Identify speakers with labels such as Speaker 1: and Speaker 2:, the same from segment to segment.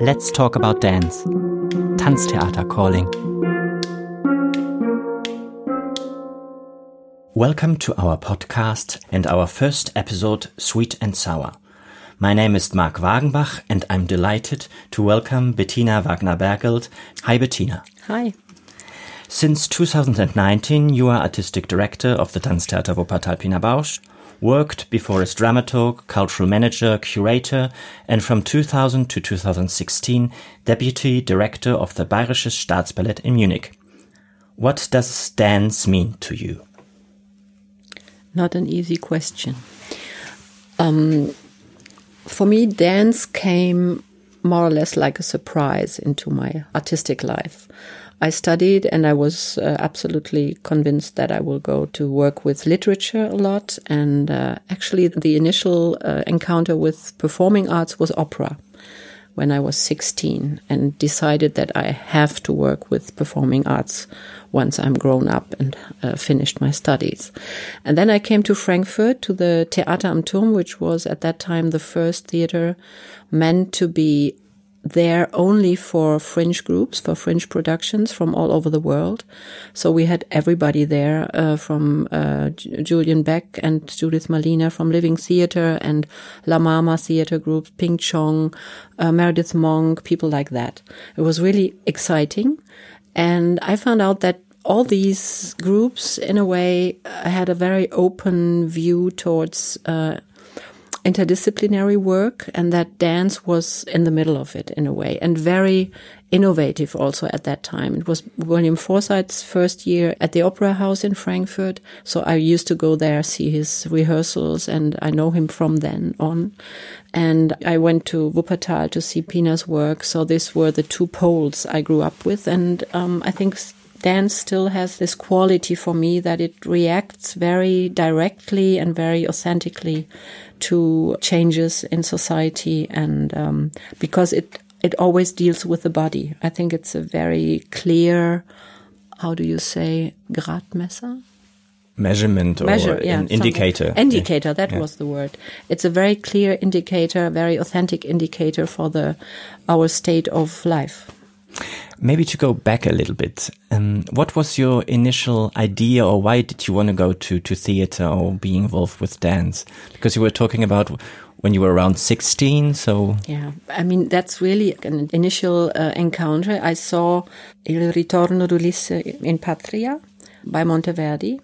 Speaker 1: let's talk about dance. Tanztheater calling. Welcome to our podcast and our first episode, Sweet and Sour. My name is Mark Wagenbach and I'm delighted to welcome Bettina Wagner-Bergelt. Hi, Bettina.
Speaker 2: Hi.
Speaker 1: Since 2019, you are artistic director of the Tanztheater Wuppertal Pina Bausch, worked before as dramaturg, cultural manager, curator, and from 2000 to 2016, deputy director of the Bayerisches Staatsballett in Munich. What does dance mean to you?
Speaker 2: Not an easy question. Um, for me, dance came more or less like a surprise into my artistic life. I studied and I was uh, absolutely convinced that I will go to work with literature a lot. And uh, actually, the initial uh, encounter with performing arts was opera when I was 16 and decided that I have to work with performing arts once I'm grown up and uh, finished my studies. And then I came to Frankfurt to the Theater am Turm, which was at that time the first theater meant to be there only for fringe groups, for fringe productions from all over the world. So we had everybody there, uh, from uh, Julian Beck and Judith Malina from Living Theatre and La Mama Theatre Group, Ping Chong, uh, Meredith Monk, people like that. It was really exciting. And I found out that all these groups, in a way, had a very open view towards uh, interdisciplinary work and that dance was in the middle of it in a way and very innovative also at that time. It was William Forsythe's first year at the Opera House in Frankfurt. So I used to go there, see his rehearsals and I know him from then on. And I went to Wuppertal to see Pina's work. So these were the two poles I grew up with. And um, I think dance still has this quality for me that it reacts very directly and very authentically to changes in society and um, because it it always deals with the body. I think it's a very clear, how do you say, Gradmesser?
Speaker 1: Measurement or Measure, yeah, an indicator.
Speaker 2: Indicator, that yeah. was the word. It's a very clear indicator, very authentic indicator for the our state of life.
Speaker 1: Maybe to go back a little bit, um, what was your initial idea, or why did you want to go to to theater or be involved with dance? Because you were talking about when you were around 16 so
Speaker 2: yeah i mean that's really an initial uh, encounter i saw il ritorno d'ulisse in patria by monteverdi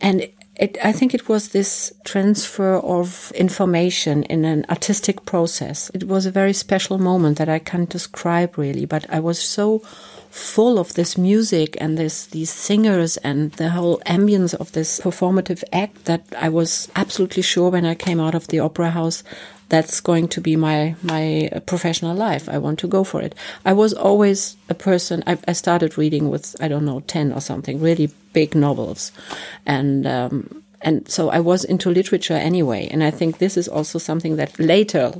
Speaker 2: and it, I think it was this transfer of information in an artistic process. It was a very special moment that I can't describe really, but I was so full of this music and this these singers and the whole ambience of this performative act that I was absolutely sure when I came out of the opera house that's going to be my my professional life. I want to go for it. I was always a person. I, I started reading with I don't know ten or something, really big novels, and. Um, and so I was into literature anyway, and I think this is also something that later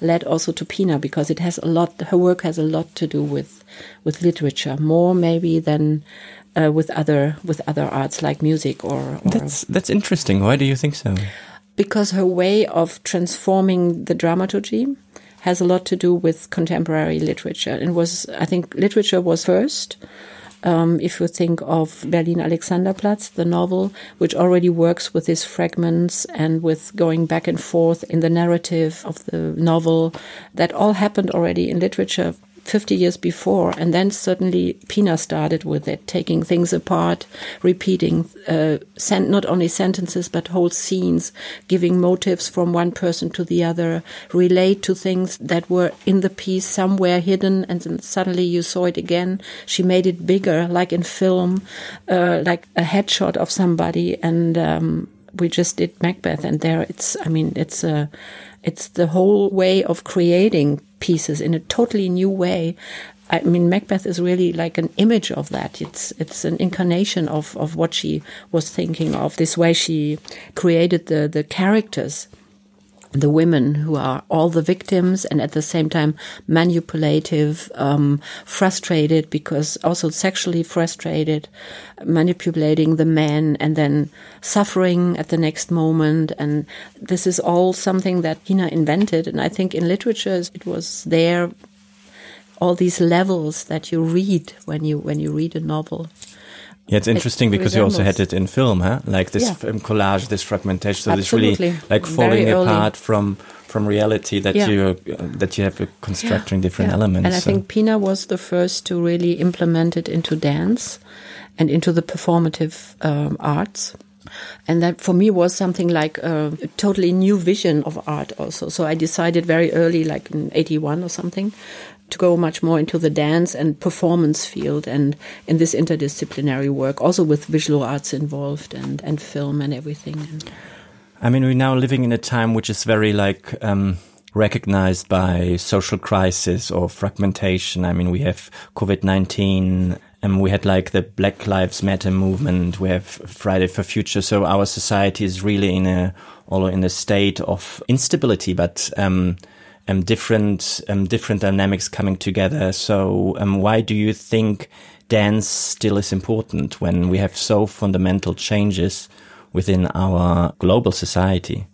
Speaker 2: led also to Pina because it has a lot. Her work has a lot to do with with literature, more maybe than uh, with other with other arts like music or, or.
Speaker 1: That's that's interesting. Why do you think so?
Speaker 2: Because her way of transforming the dramaturgy has a lot to do with contemporary literature. It was, I think, literature was first. Um, if you think of Berlin Alexanderplatz, the novel, which already works with these fragments and with going back and forth in the narrative of the novel, that all happened already in literature 50 years before. And then suddenly Pina started with it, taking things apart, repeating uh, not only sentences, but whole scenes, giving motives from one person to the other, relate to things that were in the piece somewhere hidden. And then suddenly you saw it again. She made it bigger, like in film, uh, like a headshot of somebody. And um, we just did Macbeth. And there it's, I mean, it's a, it's the whole way of creating pieces in a totally new way. I mean, Macbeth is really like an image of that. It's it's an incarnation of, of what she was thinking of. This way she created the the characters the women who are all the victims and at the same time manipulative, um, frustrated because also sexually frustrated, manipulating the men and then suffering at the next moment. And this is all something that Pina invented. And I think in literature it was there all these levels that you read when you when you read a novel.
Speaker 1: Yeah, it's interesting
Speaker 2: it
Speaker 1: because you also had it in film, huh? Like this
Speaker 2: Yeah.
Speaker 1: collage, this fragmentation. So
Speaker 2: Absolutely.
Speaker 1: this really like
Speaker 2: Very
Speaker 1: falling
Speaker 2: early.
Speaker 1: apart from from reality that
Speaker 2: Yeah.
Speaker 1: you uh, that you have uh, constructing different
Speaker 2: Yeah.
Speaker 1: elements.
Speaker 2: And I
Speaker 1: so-
Speaker 2: think Pina was the first to really implement it into dance and into the performative um, arts. And that for me was something like a totally new vision of art also. So I decided very early, like in 81 or something, to go much more into the dance and performance field and in this interdisciplinary work, also with visual arts involved and, and film and everything.
Speaker 1: I mean, we're now living in a time which is very like um, recognized by social crisis or fragmentation. I mean, we have COVID nineteen, and we had like the Black Lives Matter movement. We have Friday for Future. So our society is really in a all in a state of instability, but. Um, um, different um, different dynamics coming together. So, um, why do you think dance still is important when we have so fundamental changes within our global society?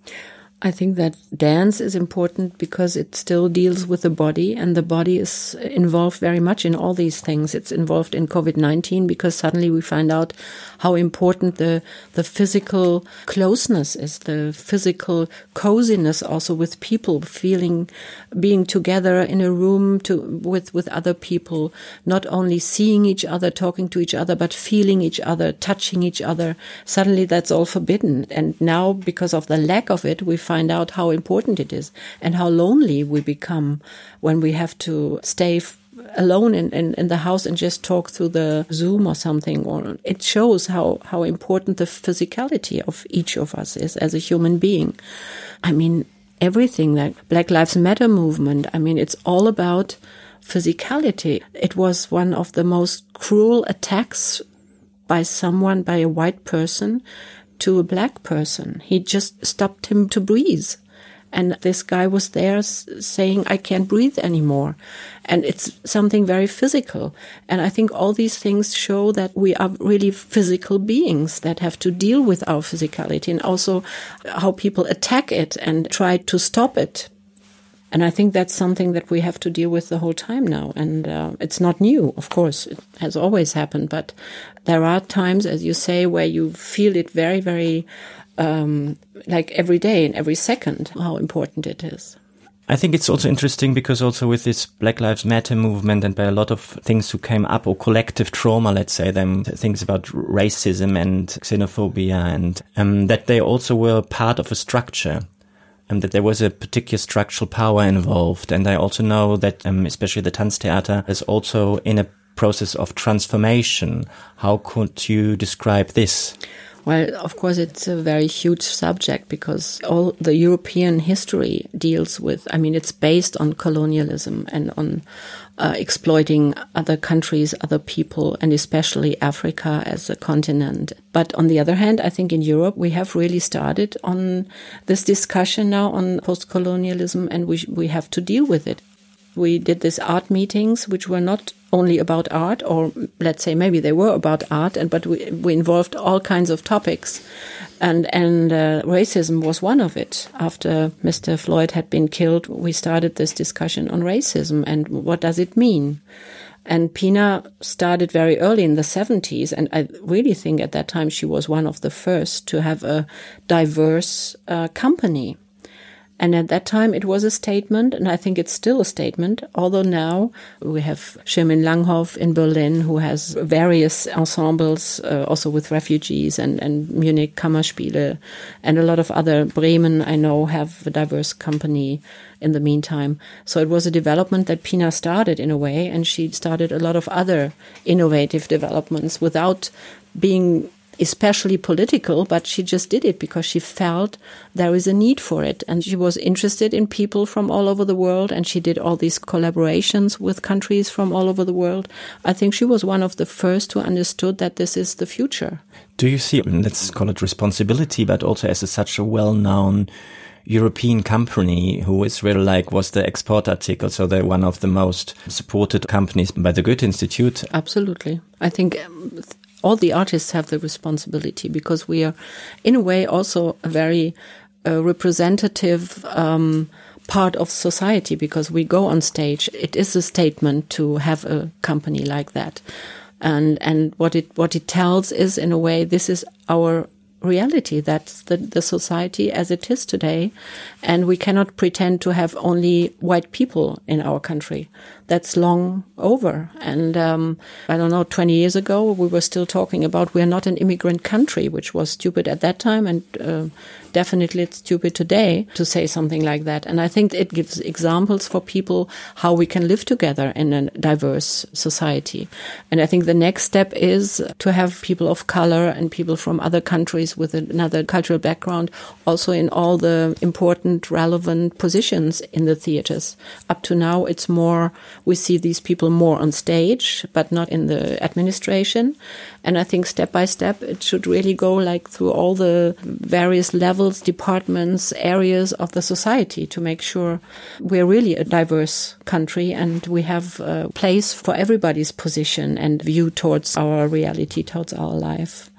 Speaker 2: I think that dance is important because it still deals with the body, and the body is involved very much in all these things. It's involved in COVID nineteen because suddenly we find out how important the the physical closeness is, the physical coziness also with people, feeling being together in a room to with with other people, not only seeing each other, talking to each other, but feeling each other, touching each other. Suddenly that's all forbidden, and now because of the lack of it, we find out how important it is and how lonely we become when we have to stay alone in, in, in the house and just talk through the Zoom or something. Or it shows how, how important the physicality of each of us is as a human being. I mean, everything that Black Lives Matter movement, I mean, it's all about physicality. It was one of the most cruel attacks by someone, by a white person to a black person. He just stopped him to breathe. And this guy was there saying, I can't breathe anymore. And it's something very physical. And I think all these things show that we are really physical beings that have to deal with our physicality and also how people attack it and try to stop it. And I think that's something that we have to deal with the whole time now. And uh, it's not new, of course, it has always happened. But there are times, as you say, where you feel it very, very um, like every day and every second how important it is.
Speaker 1: I think it's also interesting because also with this Black Lives Matter movement and by a lot of things who came up or collective trauma, let's say them things about racism and xenophobia and um, that they also were part of a structure and that there was a particular structural power involved. And I also know that um, especially the Tanztheater is also in a process of transformation. How could you describe this?
Speaker 2: Well, of course, it's a very huge subject because all the European history deals with, I mean, it's based on colonialism and on uh, exploiting other countries, other people, and especially Africa as a continent. But on the other hand, I think in Europe, we have really started on this discussion now on post colonialism and we, we have to deal with it. We did these art meetings, which were not only about art, or let's say maybe they were about art, and but we, we involved all kinds of topics, and and uh, racism was one of it. After Mr. Floyd had been killed, we started this discussion on racism and what does it mean. And Pina started very early in the 70s, and I really think at that time she was one of the first to have a diverse uh, company. And at that time, it was a statement, and I think it's still a statement. Although now we have Shermin Langhoff in Berlin, who has various ensembles, uh, also with refugees, and, and Munich Kammerspiele, and a lot of other. Bremen, I know, have a diverse company in the meantime. So it was a development that Pina started in a way, and she started a lot of other innovative developments without being especially political, but she just did it because she felt there is a need for it. And she was interested in people from all over the world. And she did all these collaborations with countries from all over the world. I think she was one of the first who understood that this is the future.
Speaker 1: Do you see, let's call it responsibility, but also as a, such a well-known European company who is really like was the export article, so they're one of the most supported companies by the Goethe Institute.
Speaker 2: Absolutely. I think um, all the artists have the responsibility because we are, in a way, also a very uh, representative um, part of society because we go on stage. It is a statement to have a company like that. And, and what it, what it tells is in a way, this is our reality. That's the, the society as it is today. And we cannot pretend to have only white people in our country. That's long over. And um, I don't know, 20 years ago, we were still talking about we're not an immigrant country, which was stupid at that time. And uh, definitely it's stupid today to say something like that. And I think it gives examples for people how we can live together in a diverse society. And I think the next step is to have people of color and people from other countries with another cultural background also in all the important, relevant positions in the theaters. Up to now, it's more we see these people more on stage, but not in the administration. And I think step by step, it should really go like through all the various levels, departments, areas of the society to make sure we're really a diverse country and we have a place for everybody's position and view towards our reality, towards our life.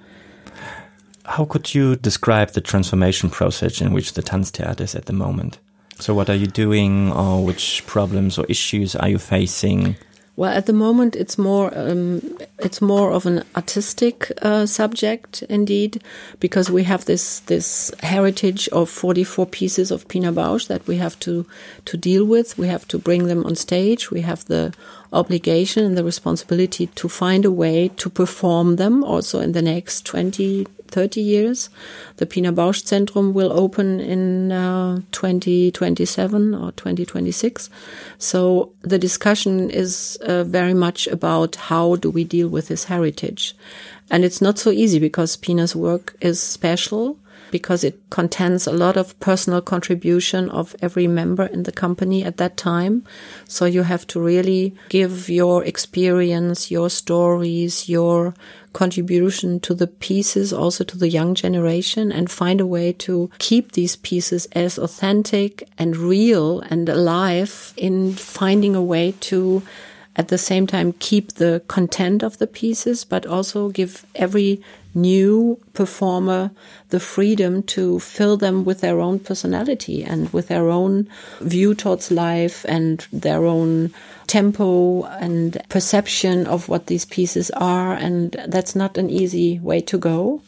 Speaker 1: How could you describe the transformation process in which the Tanztheater is at the moment? So, what are you doing, or which problems or issues are you facing?
Speaker 2: Well, at the moment, it's more um, it's more of an artistic uh, subject, indeed, because we have this this heritage of forty four pieces of Pina Bausch that we have to to deal with. We have to bring them on stage. We have the obligation and the responsibility to find a way to perform them also in the next 20, 30 years. The Pina Bausch Zentrum will open in uh, 2027 or 2026. So the discussion is uh, very much about how do we deal with this heritage. And it's not so easy because Pina's work is special because it contains a lot of personal contribution of every member in the company at that time. So you have to really give your experience, your stories, your contribution to the pieces, also to the young generation and find a way to keep these pieces as authentic and real and alive in finding a way to at the same time keep the content of the pieces, but also give every new performer the freedom to fill them with their own personality and with their own view towards life and their own tempo and perception of what these pieces are. And that's not an easy way to go.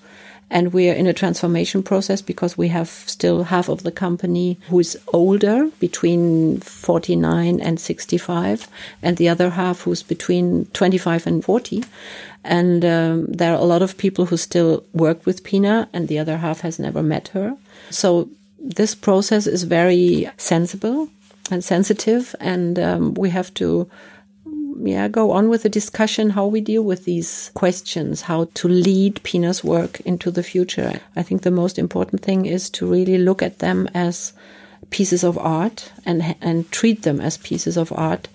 Speaker 2: And we are in a transformation process because we have still half of the company who is older, between 49 and 65, and the other half who's between 25 and 40. And um, there are a lot of people who still work with Pina, and the other half has never met her. So this process is very sensible and sensitive, and um, we have to yeah, go on with the discussion how we deal with these questions, how to lead Pina's work into the future. I think the most important thing is to really look at them as pieces of art and and treat them as pieces of art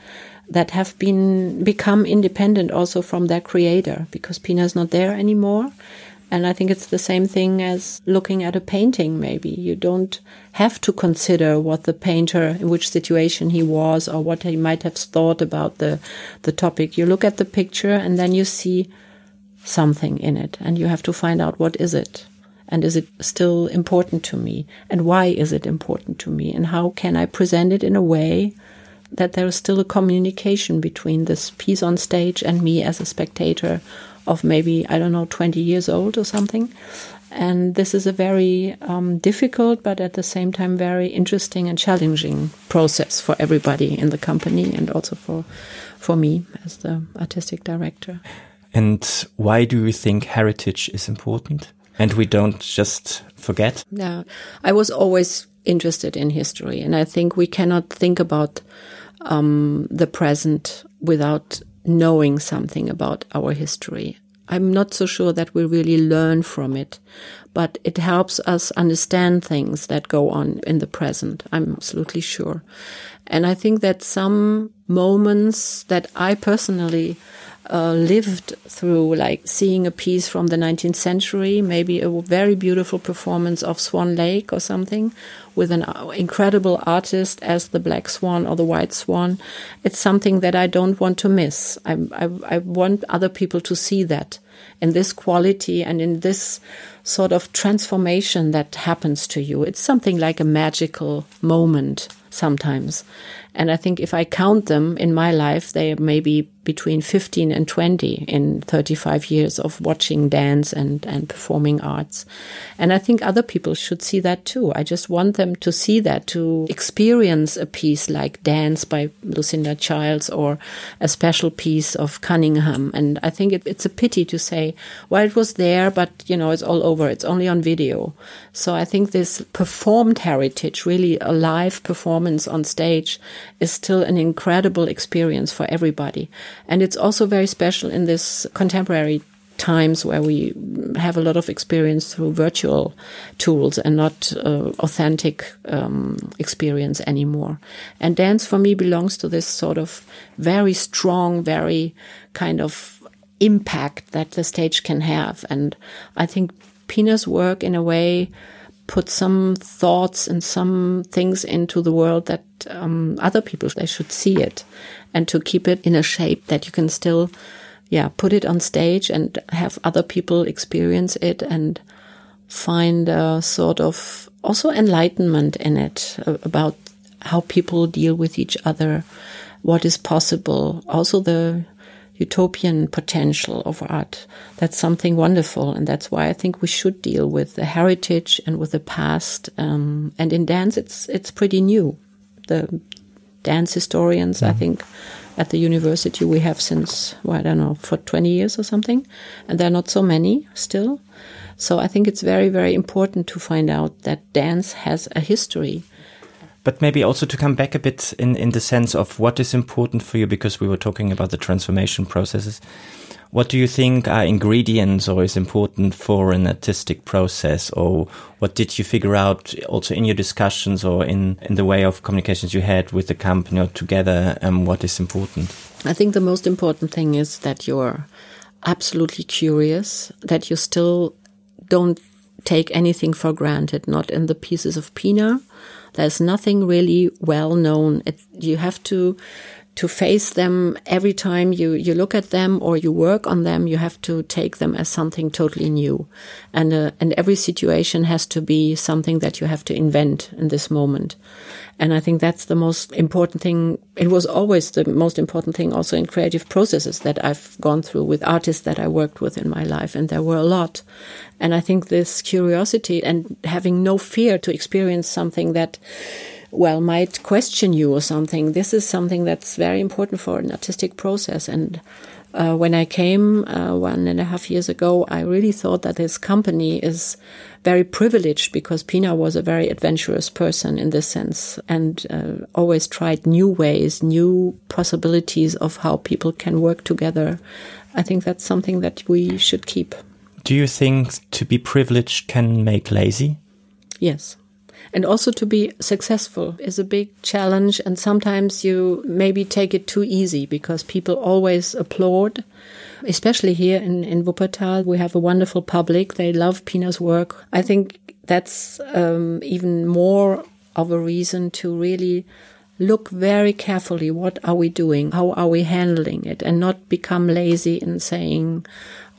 Speaker 2: that have been become independent also from their creator because Pina is not there anymore and I think it's the same thing as looking at a painting, maybe. You don't have to consider what the painter, in which situation he was, or what he might have thought about the, the topic. You look at the picture and then you see something in it, and you have to find out what is it. And is it still important to me? And why is it important to me? And how can I present it in a way that there is still a communication between this piece on stage and me as a spectator of maybe, I don't know, 20 years old or something. And this is a very um, difficult, but at the same time, very interesting and challenging process for everybody in the company and also for, for me as the artistic director.
Speaker 1: And why do you think heritage is important? And we don't just forget?
Speaker 2: Yeah, I was always interested in history, and I think we cannot think about um, the present without knowing something about our history. I'm not so sure that we really learn from it, but it helps us understand things that go on in the present. I'm absolutely sure. And I think that some moments that I personally uh, lived through, like seeing a piece from the 19th century, maybe a very beautiful performance of Swan Lake or something, with an uh, incredible artist as the Black Swan or the White Swan. It's something that I don't want to miss. I, I, I want other people to see that in this quality and in this sort of transformation that happens to you. It's something like a magical moment sometimes. And I think if I count them in my life, they are maybe between 15 and 20 in 35 years of watching dance and, and performing arts. And I think other people should see that too. I just want them to see that, to experience a piece like Dance by Lucinda Childs or a special piece of Cunningham. And I think it, it's a pity to say, well, it was there, but you know, it's all over. It's only on video. So I think this performed heritage, really a live performance on stage is still an incredible experience for everybody. And it's also very special in this contemporary times where we have a lot of experience through virtual tools and not uh, authentic um, experience anymore. And dance for me belongs to this sort of very strong, very kind of impact that the stage can have. And I think Pina's work in a way put some thoughts and some things into the world that um, other people they should see it and to keep it in a shape that you can still yeah put it on stage and have other people experience it and find a sort of also enlightenment in it uh, about how people deal with each other what is possible. Also the utopian potential of art. That's something wonderful, and that's why I think we should deal with the heritage and with the past. Um, and in dance, it's it's pretty new. The dance historians, mm-hmm. I think, at the university we have since well, I don't know for twenty years or something, and there are not so many still. So I think it's very very important to find out that dance has a history
Speaker 1: but maybe also to come back a bit in, in the sense of what is important for you, because we were talking about the transformation processes. What do you think are ingredients or is important for an artistic process? Or what did you figure out also in your discussions or in, in the way of communications you had with the company or together? Um, what is important?
Speaker 2: I think the most important thing is that you're absolutely curious, that you still don't take anything for granted, not in the pieces of Pina, there's nothing really well known. It, you have to to face them every time you, you look at them or you work on them, you have to take them as something totally new. And, uh, and every situation has to be something that you have to invent in this moment. And I think that's the most important thing. It was always the most important thing also in creative processes that I've gone through with artists that I worked with in my life. And there were a lot. And I think this curiosity and having no fear to experience something that well, might question you or something. This is something that's very important for an artistic process. And uh, when I came uh, one and a half years ago, I really thought that this company is very privileged because Pina was a very adventurous person in this sense and uh, always tried new ways, new possibilities of how people can work together. I think that's something that we should keep.
Speaker 1: Do you think to be privileged can make lazy?
Speaker 2: Yes. And also to be successful is a big challenge. And sometimes you maybe take it too easy because people always applaud. Especially here in, in Wuppertal, we have a wonderful public. They love Pina's work. I think that's um, even more of a reason to really look very carefully what are we doing how are we handling it and not become lazy in saying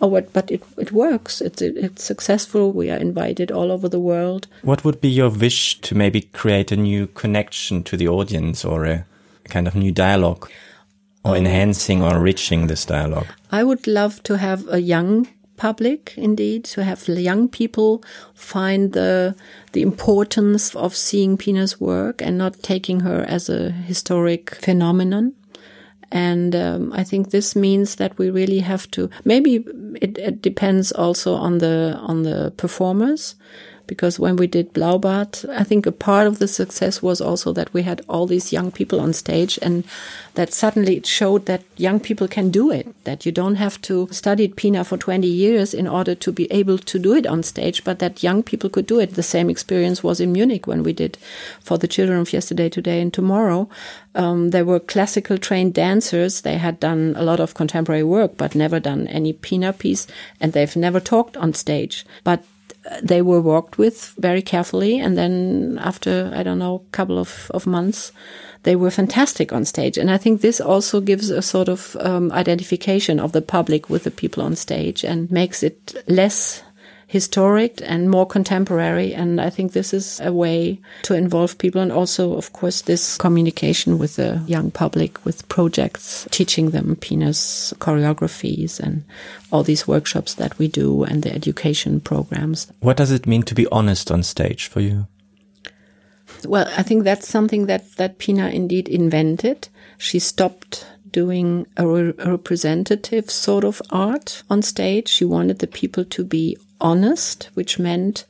Speaker 2: Oh, but, but it, it works. It's, it's successful. We are invited all over the world.
Speaker 1: What would be your wish to maybe create a new connection to the audience or a kind of new dialogue or um, enhancing or enriching this dialogue?
Speaker 2: I would love to have a young public indeed to have young people find the the importance of seeing Pina's work and not taking her as a historic phenomenon and um, I think this means that we really have to. Maybe it, it depends also on the on the performers because when we did Blaubart, I think a part of the success was also that we had all these young people on stage and that suddenly it showed that young people can do it, that you don't have to study Pina for 20 years in order to be able to do it on stage, but that young people could do it. The same experience was in Munich when we did for the children of yesterday, today, and tomorrow. Um, there were classical trained dancers. They had done a lot of contemporary work, but never done any Pina piece, and they've never talked on stage. But they were worked with very carefully. And then after, I don't know, a couple of, of months, they were fantastic on stage. And I think this also gives a sort of um, identification of the public with the people on stage and makes it less historic and more contemporary. And I think this is a way to involve people. And also, of course, this communication with the young public with projects, teaching them Pina's choreographies and all these workshops that we do and the education programs.
Speaker 1: What does it mean to be honest on stage for you?
Speaker 2: Well, I think that's something that, that Pina indeed invented. She stopped doing a, re representative sort of art on stage. She wanted the people to be honest, which meant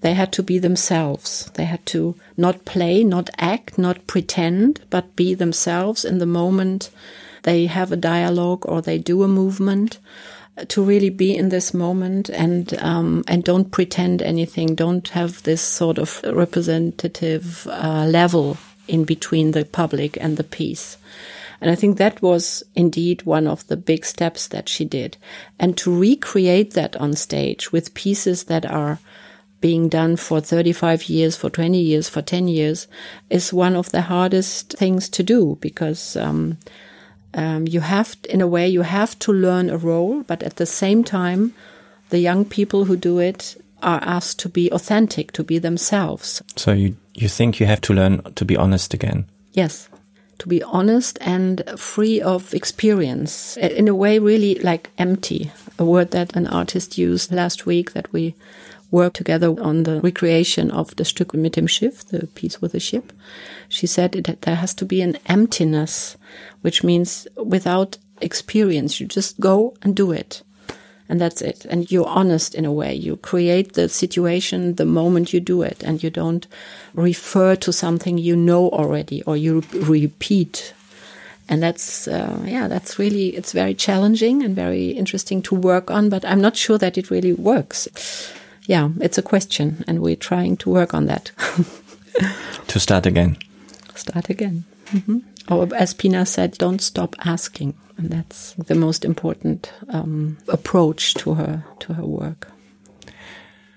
Speaker 2: they had to be themselves. They had to not play, not act, not pretend, but be themselves in the moment they have a dialogue or they do a movement to really be in this moment and um, and don't pretend anything. Don't have this sort of representative uh, level in between the public and the piece. And I think that was indeed one of the big steps that she did. And to recreate that on stage with pieces that are being done for 35 years, for 20 years, for 10 years is one of the hardest things to do because, um, um, you have, in a way, you have to learn a role, but at the same time, the young people who do it are asked to be authentic, to be themselves.
Speaker 1: So you, you think you have to learn to be honest again?
Speaker 2: Yes to be honest and free of experience. In a way, really like empty, a word that an artist used last week that we worked together on the recreation of the Stück mit dem Schiff, the piece with the ship. She said that there has to be an emptiness, which means without experience, you just go and do it and that's it. And you're honest in a way. You create the situation the moment you do it, and you don't refer to something you know already or you repeat. And that's, uh, yeah, that's really, it's very challenging and very interesting to work on, but I'm not sure that it really works. Yeah, it's a question, and we're trying to work on that.
Speaker 1: to start again.
Speaker 2: Start again. Mm -hmm. Or as Pina said, don't stop asking. And that's the most important um, approach to her to her work.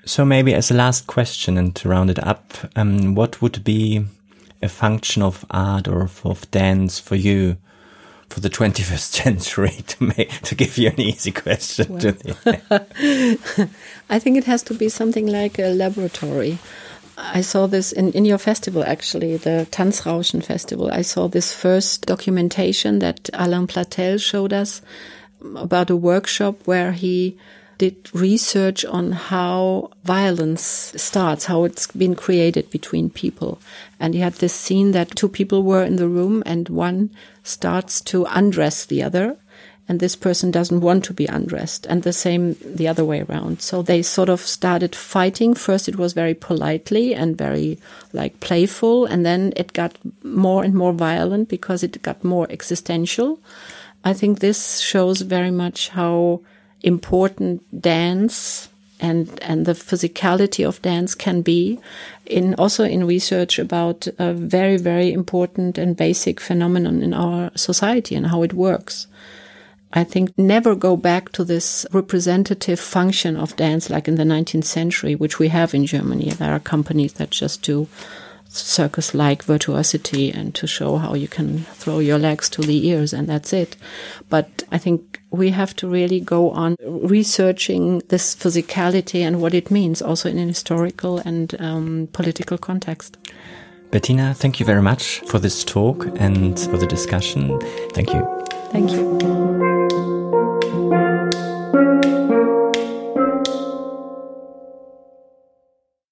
Speaker 1: So maybe as a last question and to round it up, um, what would be a function of art or of dance for you for the 21st century to make to give you an easy question well,
Speaker 2: I think it has to be something like a laboratory I saw this in, in your festival, actually, the Tanzrauschen Festival. I saw this first documentation that Alain Platel showed us about a workshop where he did research on how violence starts, how it's been created between people. And he had this scene that two people were in the room and one starts to undress the other and this person doesn't want to be undressed and the same the other way around. So they sort of started fighting. First it was very politely and very like playful and then it got more and more violent because it got more existential. I think this shows very much how important dance and and the physicality of dance can be in also in research about a very very important and basic phenomenon in our society and how it works I think never go back to this representative function of dance like in the 19th century, which we have in Germany. There are companies that just do circus like virtuosity and to show how you can throw your legs to the ears and that's it. But I think we have to really go on researching this physicality and what it means also in an historical and um, political context.
Speaker 1: Bettina, thank you very much for this talk and for the discussion. Thank you.
Speaker 2: Thank you.